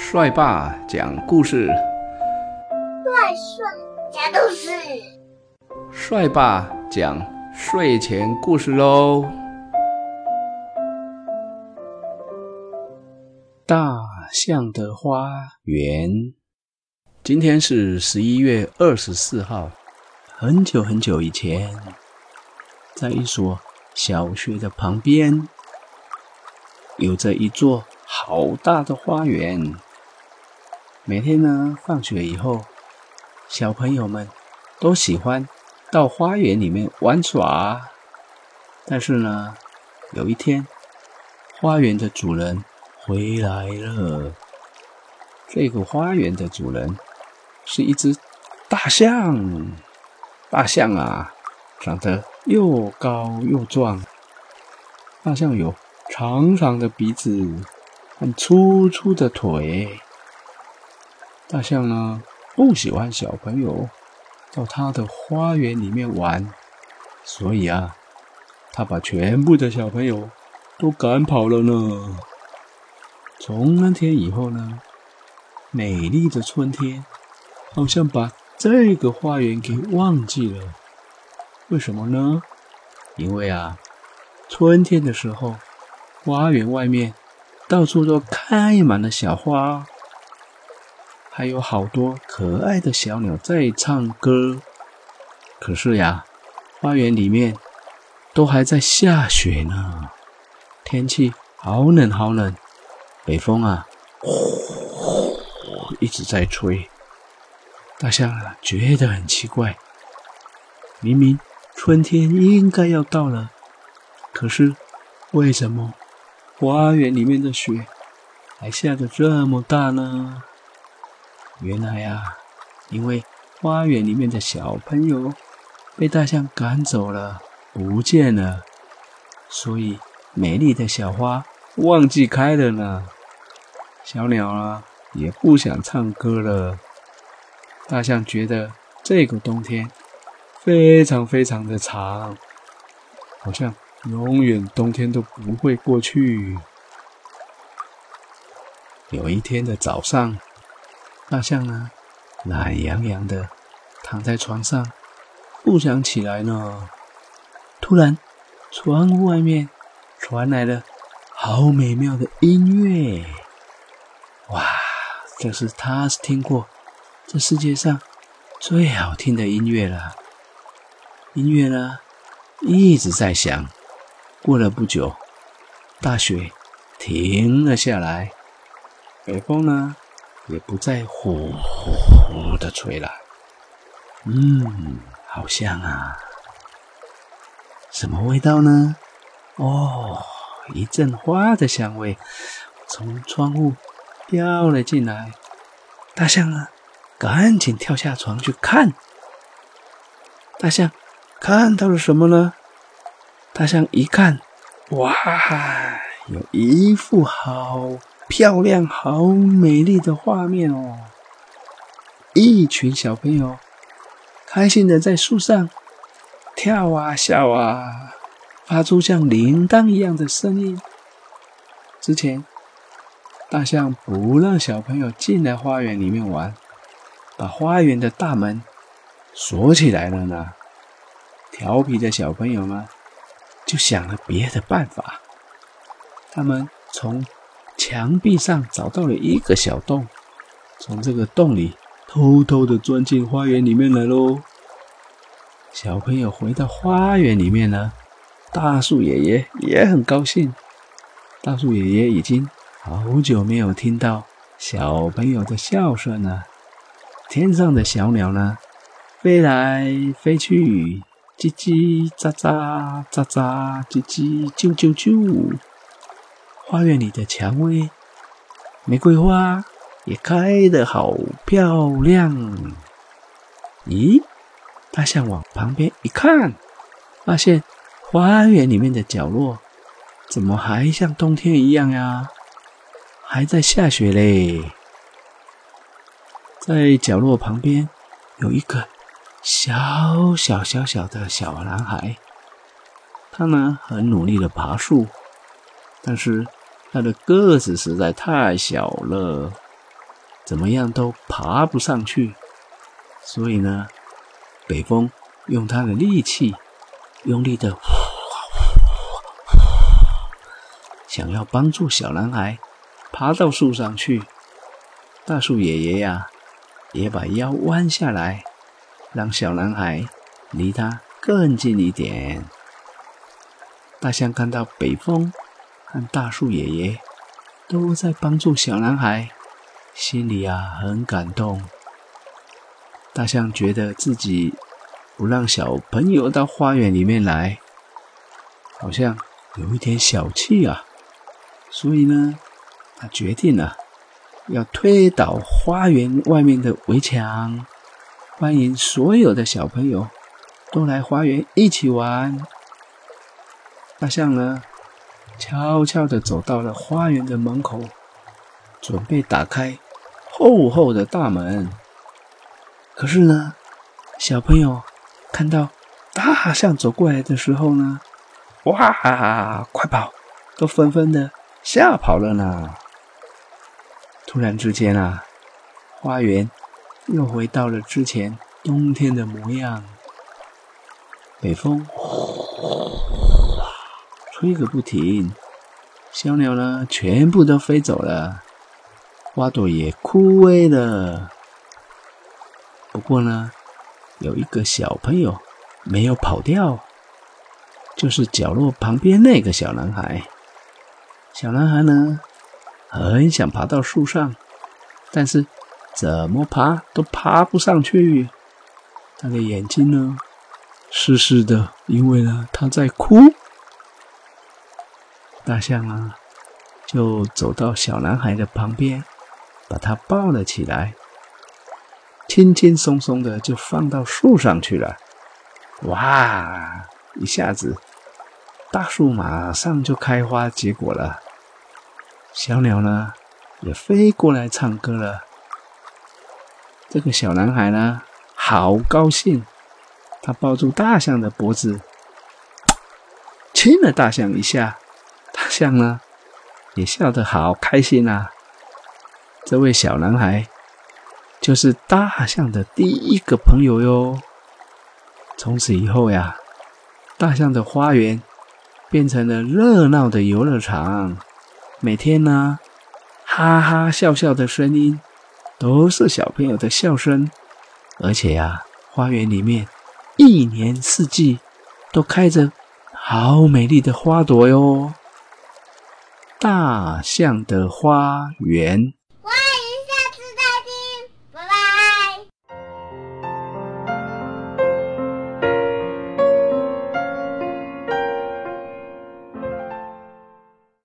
帅爸讲故事，帅帅讲故事，帅爸讲睡前故事喽。大象的花园，今天是十一月二十四号。很久很久以前，在一所小学的旁边，有着一座好大的花园。每天呢，放学以后，小朋友们都喜欢到花园里面玩耍。但是呢，有一天，花园的主人回来了。这个花园的主人是一只大象。大象啊，长得又高又壮。大象有长长的鼻子和粗粗的腿。大象呢，不喜欢小朋友到它的花园里面玩，所以啊，它把全部的小朋友都赶跑了呢。从那天以后呢，美丽的春天好像把。这个花园给忘记了，为什么呢？因为啊，春天的时候，花园外面到处都开满了小花，还有好多可爱的小鸟在唱歌。可是呀，花园里面都还在下雪呢，天气好冷好冷，北风啊，一直在吹。大象啊，觉得很奇怪。明明春天应该要到了，可是为什么花园里面的雪还下得这么大呢？原来呀，因为花园里面的小朋友被大象赶走了，不见了，所以美丽的小花忘记开了呢。小鸟啊，也不想唱歌了。大象觉得这个冬天非常非常的长，好像永远冬天都不会过去。有一天的早上，大象呢懒洋洋的躺在床上，不想起来呢。突然，窗户外面传来了好美妙的音乐。哇，这是他听过。这世界上最好听的音乐了，音乐呢一直在响。过了不久，大雪停了下来，北风呢也不再呼呼呼的吹了。嗯，好香啊！什么味道呢？哦，一阵花的香味从窗户飘了进来。大象啊！赶紧跳下床去看，大象看到了什么呢？大象一看，哇，有一副好漂亮、好美丽的画面哦！一群小朋友开心的在树上跳啊笑啊，发出像铃铛一样的声音。之前，大象不让小朋友进来花园里面玩。把花园的大门锁起来了呢。调皮的小朋友们就想了别的办法。他们从墙壁上找到了一个小洞，从这个洞里偷偷的钻进花园里面来喽。小朋友回到花园里面呢，大树爷爷也很高兴。大树爷爷已经好久没有听到小朋友的笑声了。天上的小鸟呢，飞来飞去，叽叽喳喳，喳喳叽叽，啾啾啾。花园里的蔷薇、玫瑰花也开得好漂亮。咦，大象往旁边一看，发现花园里面的角落怎么还像冬天一样呀？还在下雪嘞。在角落旁边有一个小小小小的小男孩，他呢很努力的爬树，但是他的个子实在太小了，怎么样都爬不上去。所以呢，北风用他的力气，用力的呼呼，想要帮助小男孩爬到树上去。大树爷爷呀，也把腰弯下来，让小男孩离他更近一点。大象看到北风和大树爷爷都在帮助小男孩，心里啊很感动。大象觉得自己不让小朋友到花园里面来，好像有一点小气啊，所以呢，他决定了。要推倒花园外面的围墙，欢迎所有的小朋友都来花园一起玩。大象呢，悄悄地走到了花园的门口，准备打开厚厚的大门。可是呢，小朋友看到大象走过来的时候呢，哇，快跑，都纷纷的吓跑了呢。突然之间啊，花园又回到了之前冬天的模样。北风呼吹个不停，小鸟呢全部都飞走了，花朵也枯萎了。不过呢，有一个小朋友没有跑掉，就是角落旁边那个小男孩。小男孩呢？很想爬到树上，但是怎么爬都爬不上去。他的眼睛呢，湿湿的，因为呢他在哭。大象啊，就走到小男孩的旁边，把他抱了起来，轻轻松松的就放到树上去了。哇！一下子，大树马上就开花结果了。小鸟呢，也飞过来唱歌了。这个小男孩呢，好高兴，他抱住大象的脖子，亲了大象一下。大象呢，也笑得好开心啊。这位小男孩就是大象的第一个朋友哟。从此以后呀，大象的花园变成了热闹的游乐场。每天呢，哈哈笑笑的声音都是小朋友的笑声，而且呀，花园里面一年四季都开着好美丽的花朵哟。大象的花园。